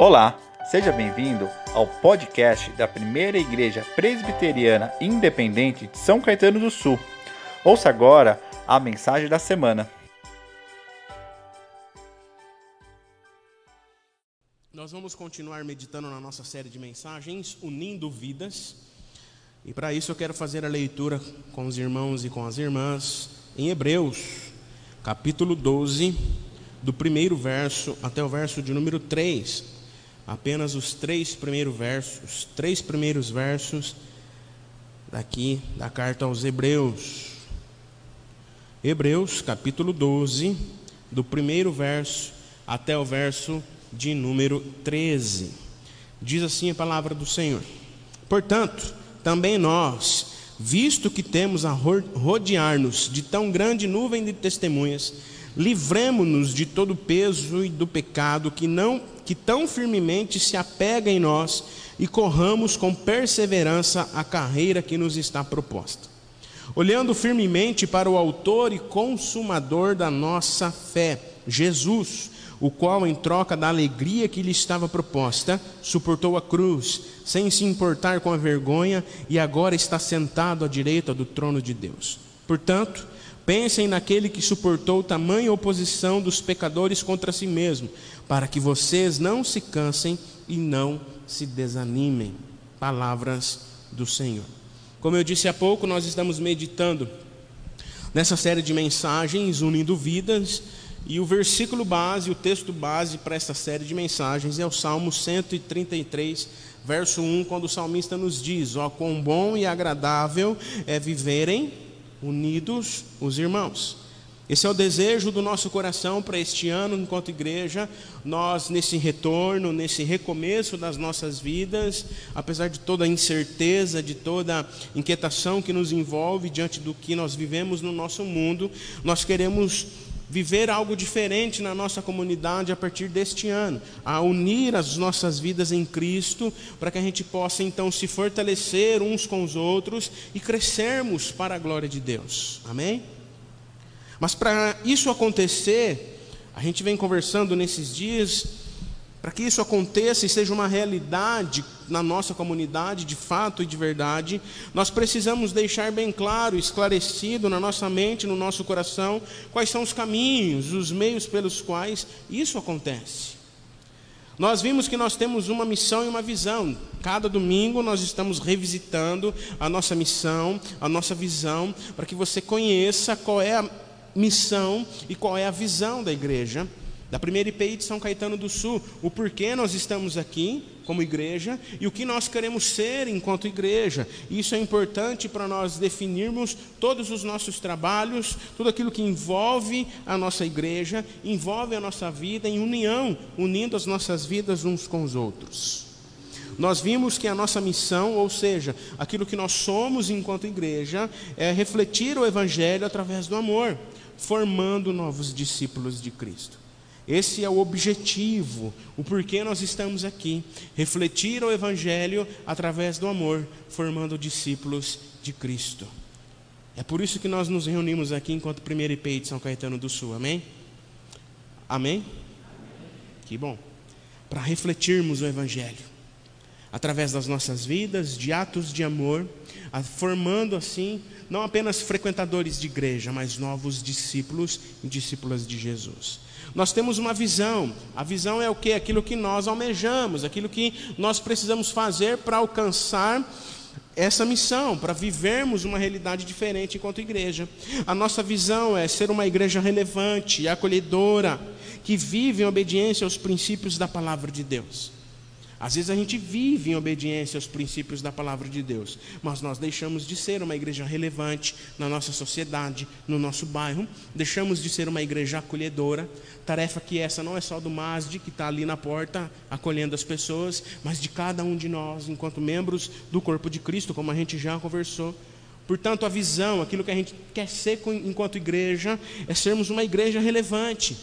Olá, seja bem-vindo ao podcast da Primeira Igreja Presbiteriana Independente de São Caetano do Sul. Ouça agora a mensagem da semana. Nós vamos continuar meditando na nossa série de mensagens, Unindo Vidas. E para isso eu quero fazer a leitura com os irmãos e com as irmãs em Hebreus, capítulo 12, do primeiro verso até o verso de número 3 apenas os três primeiros versos, os três primeiros versos daqui da carta aos Hebreus. Hebreus, capítulo 12, do primeiro verso até o verso de número 13. Diz assim a palavra do Senhor: Portanto, também nós, visto que temos a rodear-nos de tão grande nuvem de testemunhas, livremo-nos de todo o peso e do pecado que não que tão firmemente se apega em nós e corramos com perseverança a carreira que nos está proposta. Olhando firmemente para o autor e consumador da nossa fé, Jesus, o qual, em troca da alegria que lhe estava proposta, suportou a cruz, sem se importar com a vergonha, e agora está sentado à direita do trono de Deus. Portanto, Pensem naquele que suportou tamanha oposição dos pecadores contra si mesmo, para que vocês não se cansem e não se desanimem. Palavras do Senhor. Como eu disse há pouco, nós estamos meditando nessa série de mensagens unindo vidas, e o versículo base, o texto base para essa série de mensagens é o Salmo 133, verso 1, quando o salmista nos diz: Ó, quão bom e agradável é viverem unidos os irmãos. Esse é o desejo do nosso coração para este ano, enquanto igreja, nós nesse retorno, nesse recomeço das nossas vidas, apesar de toda a incerteza, de toda a inquietação que nos envolve diante do que nós vivemos no nosso mundo, nós queremos viver algo diferente na nossa comunidade a partir deste ano, a unir as nossas vidas em Cristo, para que a gente possa então se fortalecer uns com os outros e crescermos para a glória de Deus. Amém? Mas para isso acontecer, a gente vem conversando nesses dias para que isso aconteça e seja uma realidade na nossa comunidade, de fato e de verdade, nós precisamos deixar bem claro, esclarecido na nossa mente, no nosso coração, quais são os caminhos, os meios pelos quais isso acontece. Nós vimos que nós temos uma missão e uma visão. Cada domingo nós estamos revisitando a nossa missão, a nossa visão, para que você conheça qual é a missão e qual é a visão da igreja da primeira IPI de São Caetano do Sul, o porquê nós estamos aqui como igreja e o que nós queremos ser enquanto igreja. Isso é importante para nós definirmos todos os nossos trabalhos, tudo aquilo que envolve a nossa igreja, envolve a nossa vida em união, unindo as nossas vidas uns com os outros. Nós vimos que a nossa missão, ou seja, aquilo que nós somos enquanto igreja, é refletir o Evangelho através do amor, formando novos discípulos de Cristo. Esse é o objetivo, o porquê nós estamos aqui. Refletir o Evangelho através do amor, formando discípulos de Cristo. É por isso que nós nos reunimos aqui enquanto primeiro IP de São Caetano do Sul, amém? Amém? Que bom. Para refletirmos o Evangelho através das nossas vidas, de atos de amor, formando assim não apenas frequentadores de igreja, mas novos discípulos e discípulas de Jesus. Nós temos uma visão. A visão é o que? Aquilo que nós almejamos, aquilo que nós precisamos fazer para alcançar essa missão, para vivermos uma realidade diferente enquanto igreja. A nossa visão é ser uma igreja relevante acolhedora, que vive em obediência aos princípios da palavra de Deus. Às vezes a gente vive em obediência aos princípios da palavra de Deus, mas nós deixamos de ser uma igreja relevante na nossa sociedade, no nosso bairro, deixamos de ser uma igreja acolhedora. Tarefa que essa não é só do MASD, que está ali na porta acolhendo as pessoas, mas de cada um de nós, enquanto membros do corpo de Cristo, como a gente já conversou. Portanto, a visão, aquilo que a gente quer ser enquanto igreja, é sermos uma igreja relevante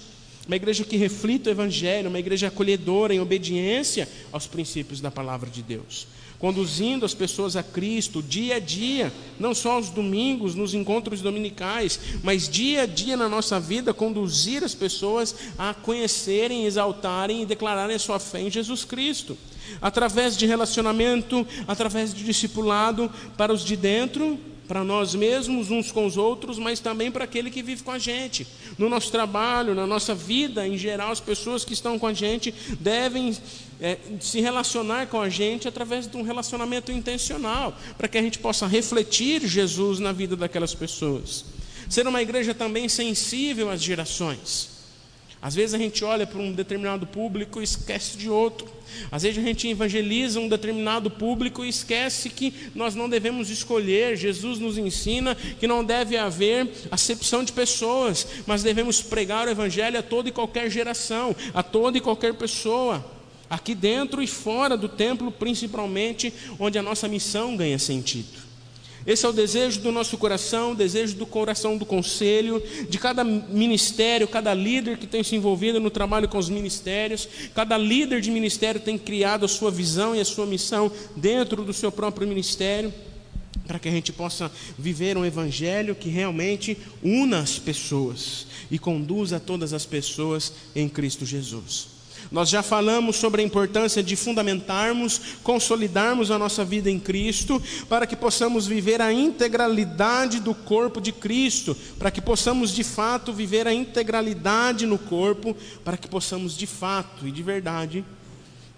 uma igreja que reflita o Evangelho, uma igreja acolhedora em obediência aos princípios da palavra de Deus, conduzindo as pessoas a Cristo dia a dia, não só aos domingos, nos encontros dominicais, mas dia a dia na nossa vida, conduzir as pessoas a conhecerem, exaltarem e declararem a sua fé em Jesus Cristo, através de relacionamento, através de discipulado para os de dentro para nós mesmos, uns com os outros, mas também para aquele que vive com a gente. No nosso trabalho, na nossa vida em geral, as pessoas que estão com a gente devem é, se relacionar com a gente através de um relacionamento intencional, para que a gente possa refletir Jesus na vida daquelas pessoas. Ser uma igreja também sensível às gerações. Às vezes a gente olha para um determinado público e esquece de outro. Às vezes a gente evangeliza um determinado público e esquece que nós não devemos escolher. Jesus nos ensina que não deve haver acepção de pessoas, mas devemos pregar o evangelho a toda e qualquer geração, a toda e qualquer pessoa. Aqui dentro e fora do templo, principalmente, onde a nossa missão ganha sentido. Esse é o desejo do nosso coração, o desejo do coração do conselho, de cada ministério, cada líder que tem se envolvido no trabalho com os ministérios, cada líder de ministério tem criado a sua visão e a sua missão dentro do seu próprio ministério, para que a gente possa viver um evangelho que realmente una as pessoas e conduza todas as pessoas em Cristo Jesus. Nós já falamos sobre a importância de fundamentarmos, consolidarmos a nossa vida em Cristo, para que possamos viver a integralidade do corpo de Cristo, para que possamos de fato viver a integralidade no corpo, para que possamos de fato e de verdade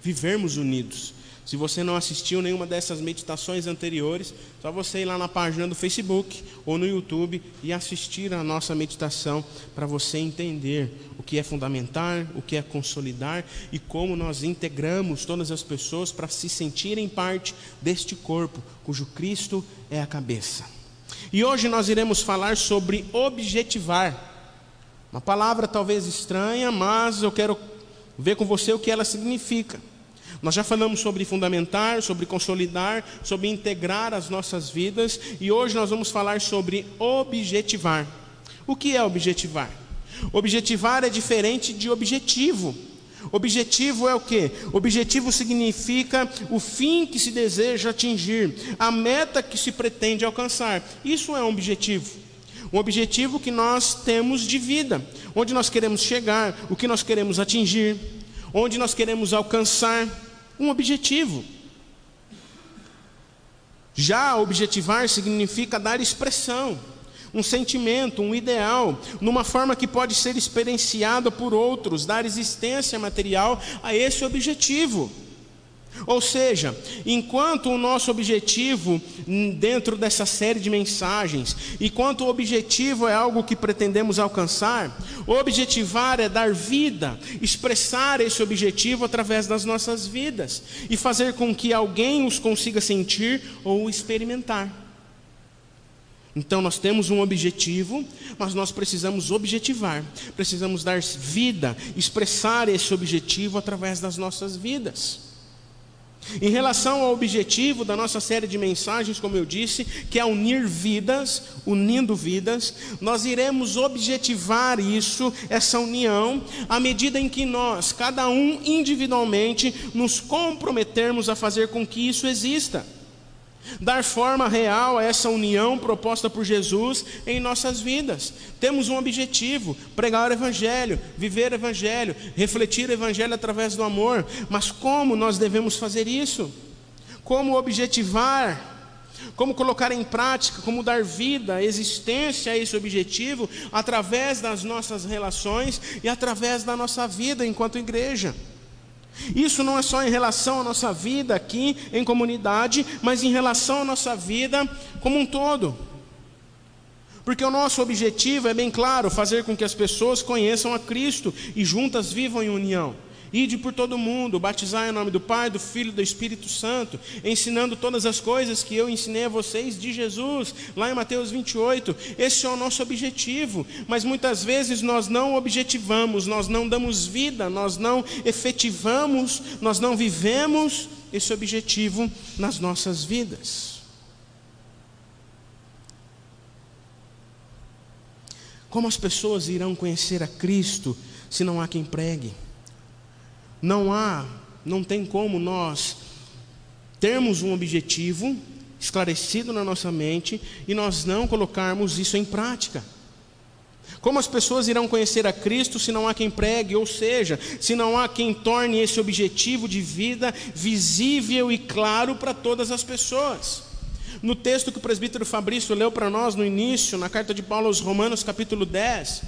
vivermos unidos. Se você não assistiu nenhuma dessas meditações anteriores, só você ir lá na página do Facebook ou no YouTube e assistir a nossa meditação para você entender o que é fundamentar, o que é consolidar e como nós integramos todas as pessoas para se sentirem parte deste corpo, cujo Cristo é a cabeça. E hoje nós iremos falar sobre objetivar. Uma palavra talvez estranha, mas eu quero ver com você o que ela significa. Nós já falamos sobre fundamentar, sobre consolidar, sobre integrar as nossas vidas e hoje nós vamos falar sobre objetivar. O que é objetivar? Objetivar é diferente de objetivo. Objetivo é o que? Objetivo significa o fim que se deseja atingir, a meta que se pretende alcançar. Isso é um objetivo. Um objetivo que nós temos de vida, onde nós queremos chegar, o que nós queremos atingir, onde nós queremos alcançar um objetivo. Já objetivar significa dar expressão, um sentimento, um ideal, numa forma que pode ser experienciada por outros, dar existência material a esse objetivo. Ou seja, enquanto o nosso objetivo dentro dessa série de mensagens, enquanto o objetivo é algo que pretendemos alcançar, objetivar é dar vida, expressar esse objetivo através das nossas vidas e fazer com que alguém os consiga sentir ou experimentar. Então nós temos um objetivo, mas nós precisamos objetivar, precisamos dar vida, expressar esse objetivo através das nossas vidas. Em relação ao objetivo da nossa série de mensagens, como eu disse, que é unir vidas, unindo vidas, nós iremos objetivar isso, essa união, à medida em que nós, cada um individualmente, nos comprometermos a fazer com que isso exista dar forma real a essa união proposta por Jesus em nossas vidas. Temos um objetivo: pregar o Evangelho, viver o Evangelho, refletir o Evangelho através do amor. Mas como nós devemos fazer isso? Como objetivar? Como colocar em prática, como dar vida, existência a esse objetivo através das nossas relações e através da nossa vida enquanto igreja. Isso não é só em relação à nossa vida aqui em comunidade, mas em relação à nossa vida como um todo. Porque o nosso objetivo é bem claro: fazer com que as pessoas conheçam a Cristo e juntas vivam em união. Ide por todo mundo, batizai em nome do Pai, do Filho e do Espírito Santo, ensinando todas as coisas que eu ensinei a vocês de Jesus, lá em Mateus 28. Esse é o nosso objetivo, mas muitas vezes nós não objetivamos, nós não damos vida, nós não efetivamos, nós não vivemos esse objetivo nas nossas vidas. Como as pessoas irão conhecer a Cristo se não há quem pregue. Não há, não tem como nós termos um objetivo esclarecido na nossa mente e nós não colocarmos isso em prática. Como as pessoas irão conhecer a Cristo se não há quem pregue, ou seja, se não há quem torne esse objetivo de vida visível e claro para todas as pessoas? No texto que o presbítero Fabrício leu para nós no início, na carta de Paulo aos Romanos, capítulo 10,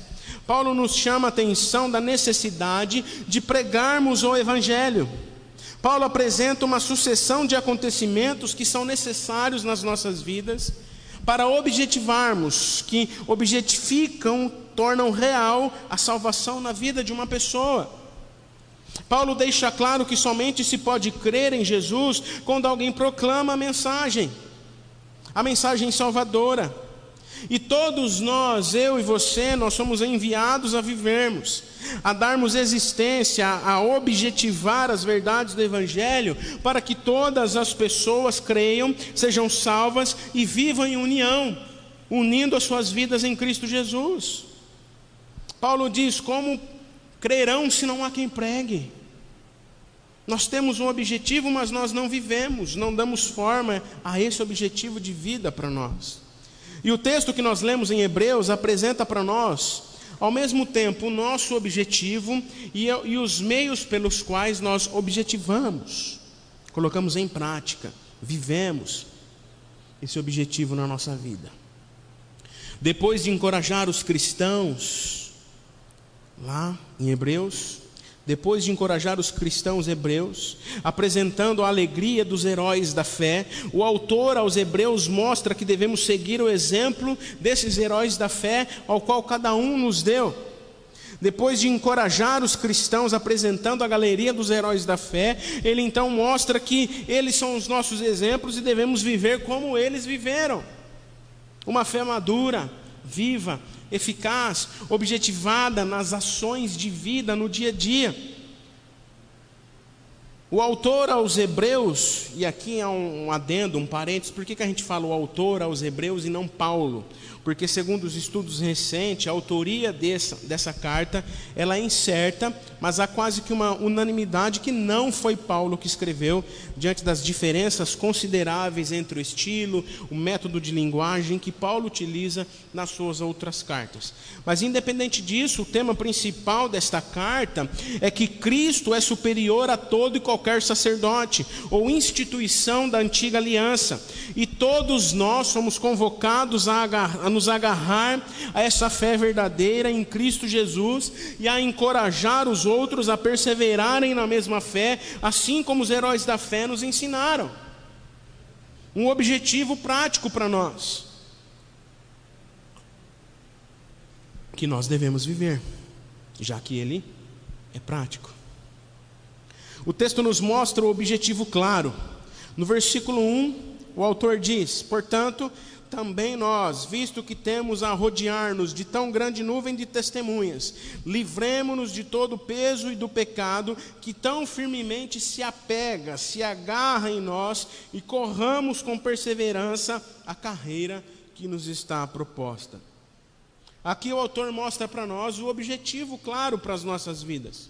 Paulo nos chama a atenção da necessidade de pregarmos o Evangelho. Paulo apresenta uma sucessão de acontecimentos que são necessários nas nossas vidas para objetivarmos, que objetificam, tornam real a salvação na vida de uma pessoa. Paulo deixa claro que somente se pode crer em Jesus quando alguém proclama a mensagem, a mensagem salvadora. E todos nós, eu e você, nós somos enviados a vivermos, a darmos existência, a objetivar as verdades do Evangelho, para que todas as pessoas creiam, sejam salvas e vivam em união, unindo as suas vidas em Cristo Jesus. Paulo diz: Como crerão se não há quem pregue? Nós temos um objetivo, mas nós não vivemos, não damos forma a esse objetivo de vida para nós. E o texto que nós lemos em Hebreus apresenta para nós, ao mesmo tempo, o nosso objetivo e, e os meios pelos quais nós objetivamos, colocamos em prática, vivemos esse objetivo na nossa vida. Depois de encorajar os cristãos, lá em Hebreus, depois de encorajar os cristãos hebreus, apresentando a alegria dos heróis da fé, o autor aos hebreus mostra que devemos seguir o exemplo desses heróis da fé ao qual cada um nos deu. Depois de encorajar os cristãos apresentando a galeria dos heróis da fé, ele então mostra que eles são os nossos exemplos e devemos viver como eles viveram. Uma fé madura, viva, eficaz, objetivada nas ações de vida no dia a dia. O autor aos Hebreus, e aqui há um adendo, um parênteses, por que, que a gente fala o autor aos Hebreus e não Paulo? Porque segundo os estudos recentes, a autoria dessa, dessa carta, ela é incerta, mas há quase que uma unanimidade que não foi Paulo que escreveu, diante das diferenças consideráveis entre o estilo, o método de linguagem que Paulo utiliza nas suas outras cartas. Mas independente disso, o tema principal desta carta é que Cristo é superior a todo e qualquer sacerdote ou instituição da antiga aliança, e todos nós somos convocados a, agarrar, a nos agarrar a essa fé verdadeira em Cristo Jesus e a encorajar os outros a perseverarem na mesma fé, assim como os heróis da fé nos ensinaram. Um objetivo prático para nós. Que nós devemos viver, já que ele é prático. O texto nos mostra o objetivo claro. No versículo 1, o autor diz: Portanto, também nós, visto que temos a rodear-nos de tão grande nuvem de testemunhas, livremo-nos de todo o peso e do pecado que tão firmemente se apega, se agarra em nós e corramos com perseverança a carreira que nos está proposta. Aqui o autor mostra para nós o objetivo claro para as nossas vidas.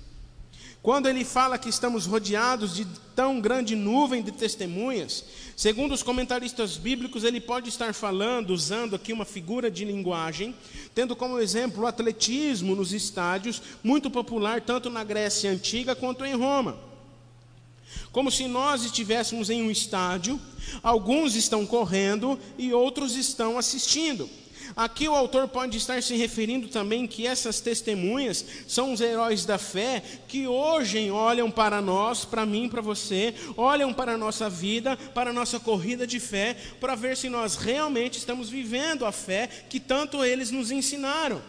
Quando ele fala que estamos rodeados de tão grande nuvem de testemunhas, segundo os comentaristas bíblicos, ele pode estar falando, usando aqui uma figura de linguagem, tendo como exemplo o atletismo nos estádios, muito popular tanto na Grécia antiga quanto em Roma. Como se nós estivéssemos em um estádio, alguns estão correndo e outros estão assistindo. Aqui o autor pode estar se referindo também que essas testemunhas são os heróis da fé que hoje olham para nós, para mim, para você, olham para a nossa vida, para a nossa corrida de fé, para ver se nós realmente estamos vivendo a fé que tanto eles nos ensinaram.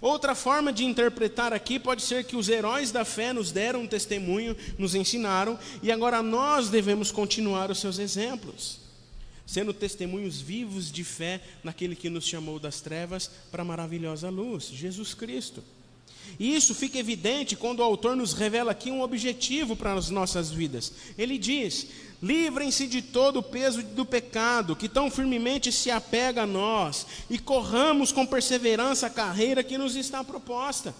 Outra forma de interpretar aqui pode ser que os heróis da fé nos deram um testemunho, nos ensinaram, e agora nós devemos continuar os seus exemplos sendo testemunhos vivos de fé naquele que nos chamou das trevas para a maravilhosa luz, Jesus Cristo. E isso fica evidente quando o autor nos revela aqui um objetivo para as nossas vidas. Ele diz: livrem-se de todo o peso do pecado que tão firmemente se apega a nós, e corramos com perseverança a carreira que nos está proposta.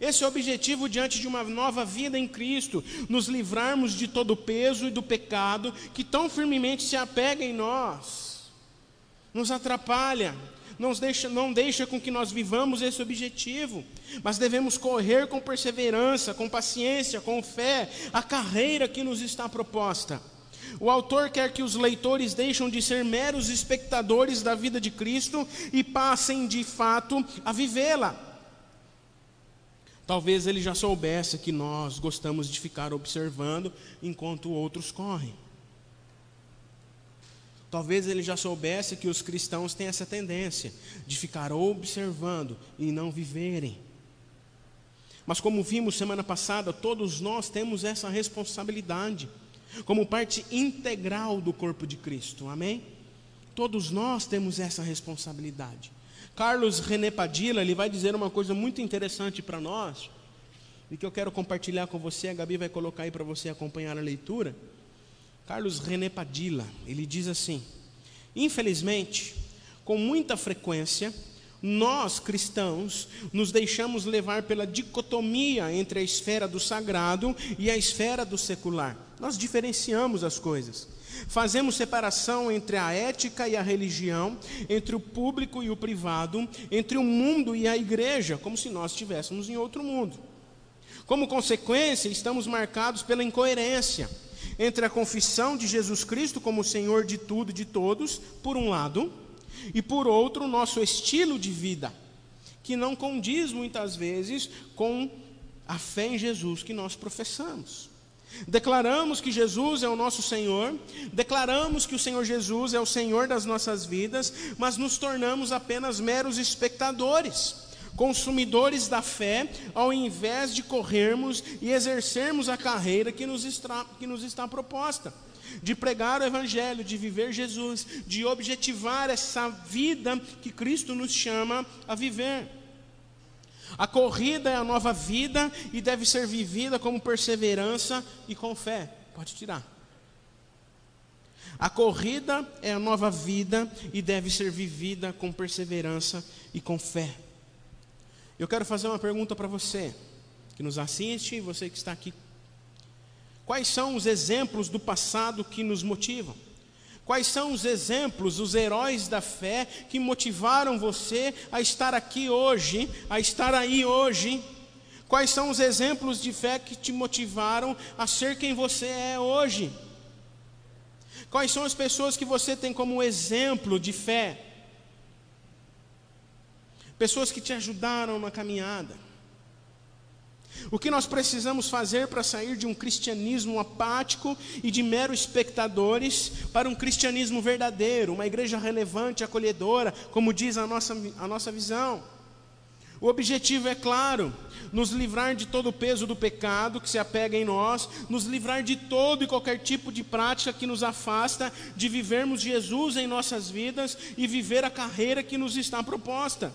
Esse é o objetivo diante de uma nova vida em Cristo, nos livrarmos de todo o peso e do pecado que tão firmemente se apega em nós, nos atrapalha, não deixa, não deixa com que nós vivamos esse objetivo, mas devemos correr com perseverança, com paciência, com fé, a carreira que nos está proposta. O autor quer que os leitores deixem de ser meros espectadores da vida de Cristo e passem de fato a vivê-la. Talvez ele já soubesse que nós gostamos de ficar observando enquanto outros correm. Talvez ele já soubesse que os cristãos têm essa tendência de ficar observando e não viverem. Mas, como vimos semana passada, todos nós temos essa responsabilidade, como parte integral do corpo de Cristo, amém? Todos nós temos essa responsabilidade. Carlos René Padilla, ele vai dizer uma coisa muito interessante para nós, e que eu quero compartilhar com você, a Gabi vai colocar aí para você acompanhar a leitura. Carlos René Padilla, ele diz assim: Infelizmente, com muita frequência, nós cristãos nos deixamos levar pela dicotomia entre a esfera do sagrado e a esfera do secular. Nós diferenciamos as coisas. Fazemos separação entre a ética e a religião, entre o público e o privado, entre o mundo e a igreja, como se nós estivéssemos em outro mundo. Como consequência, estamos marcados pela incoerência entre a confissão de Jesus Cristo como Senhor de tudo e de todos, por um lado, e por outro, o nosso estilo de vida, que não condiz muitas vezes com a fé em Jesus que nós professamos. Declaramos que Jesus é o nosso Senhor, declaramos que o Senhor Jesus é o Senhor das nossas vidas, mas nos tornamos apenas meros espectadores, consumidores da fé, ao invés de corrermos e exercermos a carreira que nos está, que nos está proposta. De pregar o Evangelho, de viver Jesus, de objetivar essa vida que Cristo nos chama a viver. A corrida é a nova vida e deve ser vivida como perseverança e com fé. Pode tirar. A corrida é a nova vida e deve ser vivida com perseverança e com fé. Eu quero fazer uma pergunta para você que nos assiste e você que está aqui. Quais são os exemplos do passado que nos motivam? Quais são os exemplos, os heróis da fé que motivaram você a estar aqui hoje, a estar aí hoje? Quais são os exemplos de fé que te motivaram a ser quem você é hoje? Quais são as pessoas que você tem como exemplo de fé? Pessoas que te ajudaram na caminhada o que nós precisamos fazer para sair de um cristianismo apático e de mero espectadores para um cristianismo verdadeiro, uma igreja relevante, acolhedora, como diz a nossa, a nossa visão? O objetivo é claro: nos livrar de todo o peso do pecado que se apega em nós, nos livrar de todo e qualquer tipo de prática que nos afasta de vivermos Jesus em nossas vidas e viver a carreira que nos está proposta.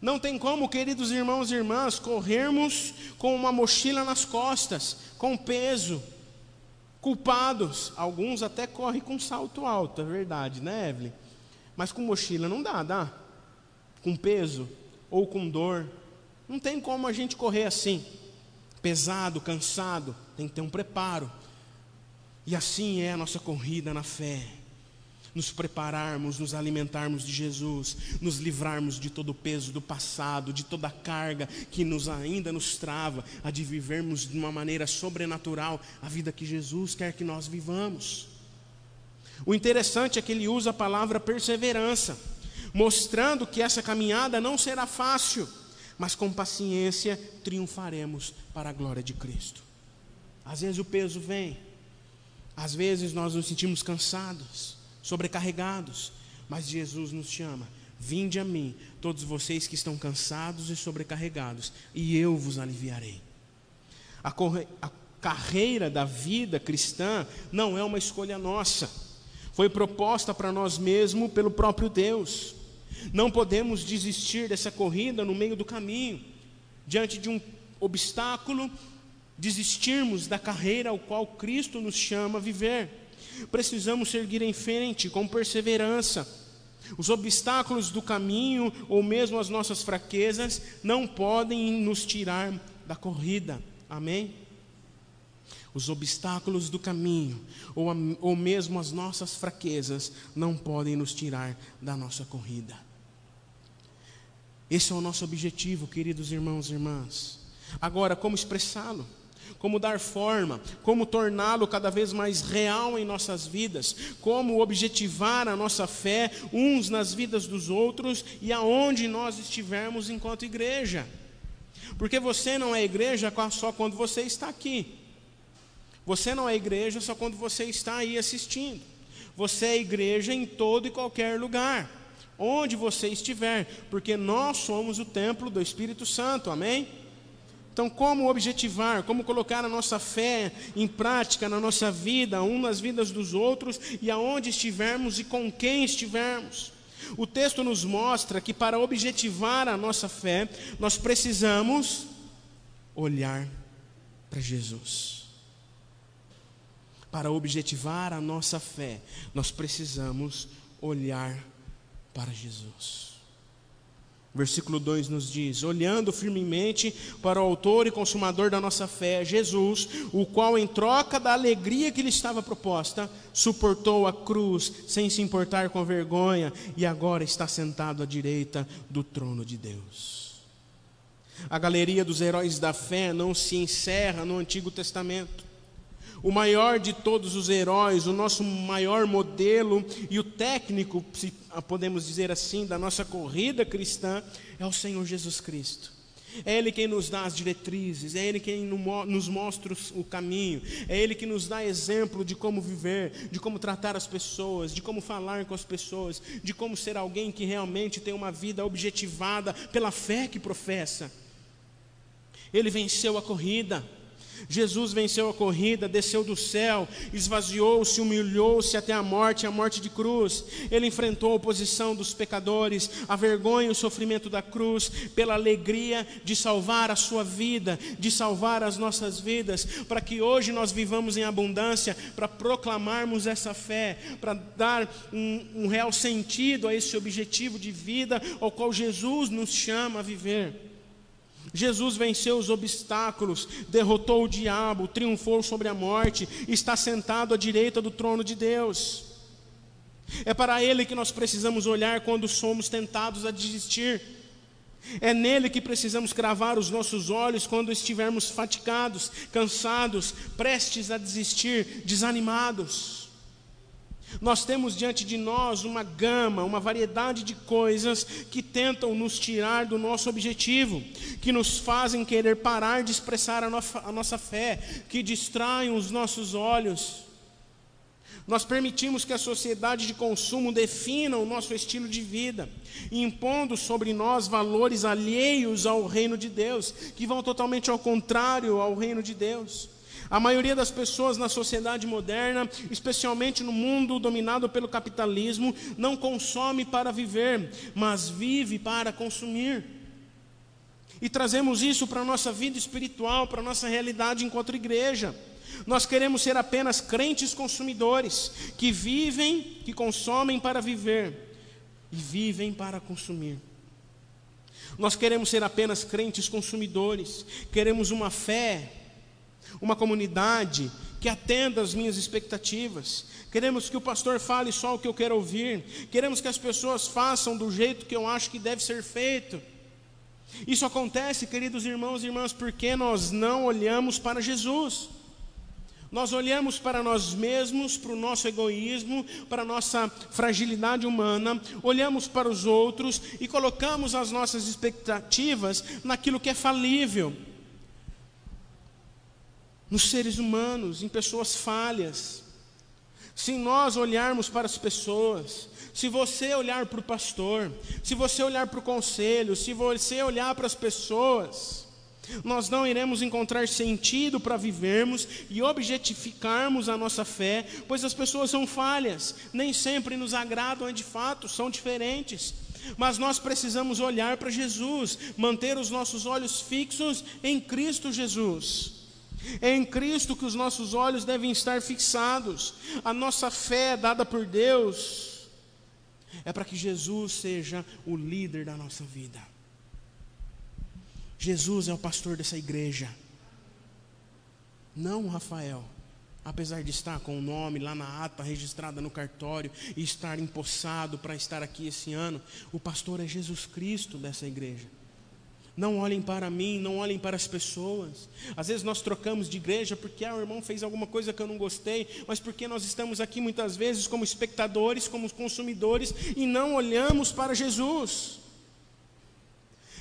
Não tem como, queridos irmãos e irmãs, corrermos com uma mochila nas costas, com peso, culpados. Alguns até correm com salto alto, é verdade, né, Evelyn? Mas com mochila não dá, dá? Com peso ou com dor. Não tem como a gente correr assim, pesado, cansado, tem que ter um preparo. E assim é a nossa corrida na fé nos prepararmos, nos alimentarmos de Jesus, nos livrarmos de todo o peso do passado, de toda a carga que nos ainda nos trava a de vivermos de uma maneira sobrenatural a vida que Jesus quer que nós vivamos. O interessante é que ele usa a palavra perseverança, mostrando que essa caminhada não será fácil, mas com paciência triunfaremos para a glória de Cristo. Às vezes o peso vem, às vezes nós nos sentimos cansados, sobrecarregados. Mas Jesus nos chama: Vinde a mim, todos vocês que estão cansados e sobrecarregados, e eu vos aliviarei. A, a carreira da vida cristã não é uma escolha nossa, foi proposta para nós mesmos pelo próprio Deus. Não podemos desistir dessa corrida no meio do caminho, diante de um obstáculo, desistirmos da carreira ao qual Cristo nos chama a viver. Precisamos seguir em frente com perseverança, Os obstáculos do caminho ou mesmo as nossas fraquezas não podem nos tirar da corrida. Amém? Os obstáculos do caminho ou, a, ou mesmo as nossas fraquezas não podem nos tirar da nossa corrida. Esse é o nosso objetivo, queridos irmãos e irmãs. Agora, como expressá-lo? Como dar forma, como torná-lo cada vez mais real em nossas vidas, como objetivar a nossa fé uns nas vidas dos outros e aonde nós estivermos enquanto igreja. Porque você não é igreja só quando você está aqui. Você não é igreja só quando você está aí assistindo. Você é igreja em todo e qualquer lugar, onde você estiver, porque nós somos o templo do Espírito Santo, amém? Então, como objetivar, como colocar a nossa fé em prática na nossa vida, um nas vidas dos outros e aonde estivermos e com quem estivermos. O texto nos mostra que para objetivar a nossa fé, nós precisamos olhar para Jesus. Para objetivar a nossa fé, nós precisamos olhar para Jesus. Versículo 2 nos diz: Olhando firmemente para o Autor e Consumador da nossa fé, Jesus, o qual, em troca da alegria que lhe estava proposta, suportou a cruz sem se importar com vergonha e agora está sentado à direita do trono de Deus. A galeria dos heróis da fé não se encerra no Antigo Testamento. O maior de todos os heróis, o nosso maior modelo e o técnico, se podemos dizer assim, da nossa corrida cristã é o Senhor Jesus Cristo. É Ele quem nos dá as diretrizes, é Ele quem nos mostra o caminho, é Ele que nos dá exemplo de como viver, de como tratar as pessoas, de como falar com as pessoas, de como ser alguém que realmente tem uma vida objetivada pela fé que professa. Ele venceu a corrida. Jesus venceu a corrida, desceu do céu, esvaziou-se, humilhou-se até a morte, a morte de cruz. Ele enfrentou a oposição dos pecadores, a vergonha e o sofrimento da cruz, pela alegria de salvar a sua vida, de salvar as nossas vidas, para que hoje nós vivamos em abundância, para proclamarmos essa fé, para dar um, um real sentido a esse objetivo de vida ao qual Jesus nos chama a viver. Jesus venceu os obstáculos, derrotou o diabo, triunfou sobre a morte, está sentado à direita do trono de Deus. É para Ele que nós precisamos olhar quando somos tentados a desistir. É nele que precisamos cravar os nossos olhos quando estivermos fatigados, cansados, prestes a desistir, desanimados. Nós temos diante de nós uma gama, uma variedade de coisas que tentam nos tirar do nosso objetivo, que nos fazem querer parar de expressar a nossa, a nossa fé, que distraem os nossos olhos. Nós permitimos que a sociedade de consumo defina o nosso estilo de vida, impondo sobre nós valores alheios ao reino de Deus, que vão totalmente ao contrário ao reino de Deus. A maioria das pessoas na sociedade moderna, especialmente no mundo dominado pelo capitalismo, não consome para viver, mas vive para consumir. E trazemos isso para a nossa vida espiritual, para a nossa realidade enquanto igreja. Nós queremos ser apenas crentes consumidores, que vivem, que consomem para viver e vivem para consumir. Nós queremos ser apenas crentes consumidores, queremos uma fé uma comunidade que atenda às minhas expectativas. Queremos que o pastor fale só o que eu quero ouvir. Queremos que as pessoas façam do jeito que eu acho que deve ser feito. Isso acontece, queridos irmãos e irmãs, porque nós não olhamos para Jesus. Nós olhamos para nós mesmos, para o nosso egoísmo, para a nossa fragilidade humana, olhamos para os outros e colocamos as nossas expectativas naquilo que é falível, nos seres humanos, em pessoas falhas. Se nós olharmos para as pessoas, se você olhar para o pastor, se você olhar para o conselho, se você olhar para as pessoas, nós não iremos encontrar sentido para vivermos e objetificarmos a nossa fé, pois as pessoas são falhas, nem sempre nos agradam de fato, são diferentes. Mas nós precisamos olhar para Jesus, manter os nossos olhos fixos em Cristo Jesus. É em Cristo que os nossos olhos devem estar fixados. A nossa fé dada por Deus É para que Jesus seja o líder da nossa vida. Jesus é o pastor dessa igreja. Não o Rafael. Apesar de estar com o nome lá na ata registrada no cartório e estar empossado para estar aqui esse ano, o pastor é Jesus Cristo dessa igreja. Não olhem para mim, não olhem para as pessoas. Às vezes nós trocamos de igreja porque ah, o irmão fez alguma coisa que eu não gostei, mas porque nós estamos aqui muitas vezes como espectadores, como consumidores e não olhamos para Jesus.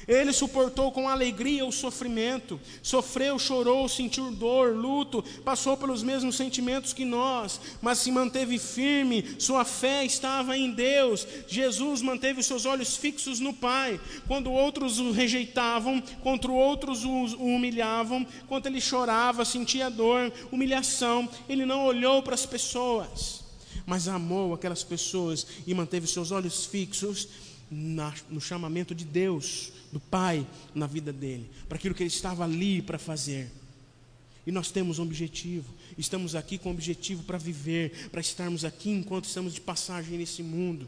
Ele suportou com alegria o sofrimento, sofreu, chorou, sentiu dor, luto, passou pelos mesmos sentimentos que nós, mas se manteve firme, sua fé estava em Deus. Jesus manteve os seus olhos fixos no Pai. Quando outros o rejeitavam, contra outros o humilhavam, quando ele chorava, sentia dor, humilhação, ele não olhou para as pessoas, mas amou aquelas pessoas e manteve seus olhos fixos na, no chamamento de Deus, do Pai, na vida dele, para aquilo que ele estava ali para fazer. E nós temos um objetivo, estamos aqui com um objetivo para viver, para estarmos aqui enquanto estamos de passagem nesse mundo.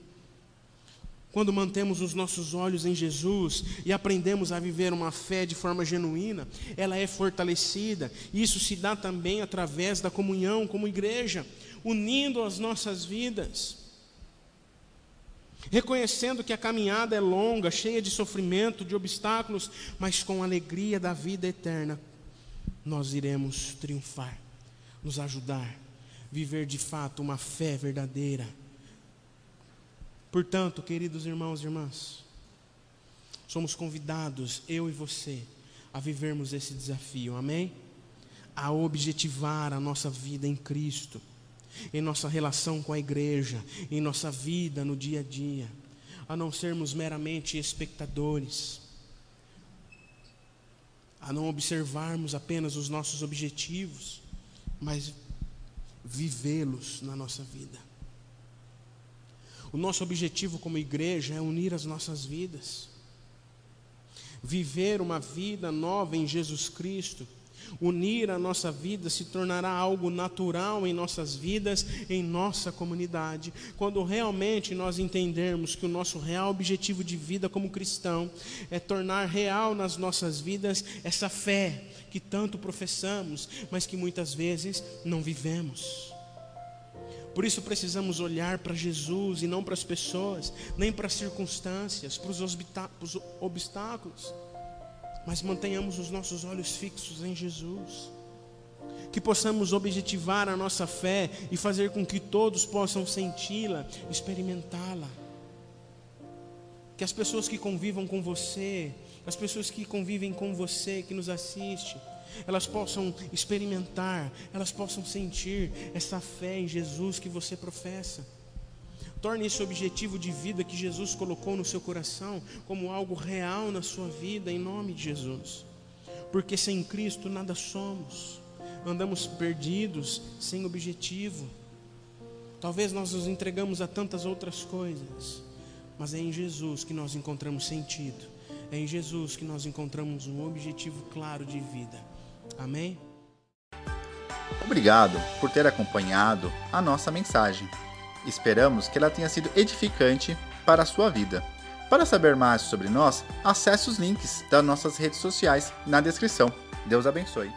Quando mantemos os nossos olhos em Jesus e aprendemos a viver uma fé de forma genuína, ela é fortalecida. Isso se dá também através da comunhão como igreja, unindo as nossas vidas reconhecendo que a caminhada é longa, cheia de sofrimento, de obstáculos, mas com a alegria da vida eterna, nós iremos triunfar, nos ajudar, viver de fato uma fé verdadeira. Portanto, queridos irmãos e irmãs, somos convidados, eu e você, a vivermos esse desafio, amém? A objetivar a nossa vida em Cristo em nossa relação com a igreja, em nossa vida no dia a dia, a não sermos meramente espectadores, a não observarmos apenas os nossos objetivos, mas vivê-los na nossa vida. O nosso objetivo como igreja é unir as nossas vidas, viver uma vida nova em Jesus Cristo Unir a nossa vida se tornará algo natural em nossas vidas, em nossa comunidade, quando realmente nós entendermos que o nosso real objetivo de vida como cristão é tornar real nas nossas vidas essa fé que tanto professamos, mas que muitas vezes não vivemos. Por isso precisamos olhar para Jesus e não para as pessoas, nem para as circunstâncias, para os obstáculos mas mantenhamos os nossos olhos fixos em Jesus. Que possamos objetivar a nossa fé e fazer com que todos possam senti-la, experimentá-la. Que as pessoas que convivam com você, as pessoas que convivem com você, que nos assiste, elas possam experimentar, elas possam sentir essa fé em Jesus que você professa. Torne esse objetivo de vida que Jesus colocou no seu coração como algo real na sua vida, em nome de Jesus. Porque sem Cristo nada somos, andamos perdidos, sem objetivo. Talvez nós nos entregamos a tantas outras coisas, mas é em Jesus que nós encontramos sentido, é em Jesus que nós encontramos um objetivo claro de vida. Amém? Obrigado por ter acompanhado a nossa mensagem. Esperamos que ela tenha sido edificante para a sua vida. Para saber mais sobre nós, acesse os links das nossas redes sociais na descrição. Deus abençoe.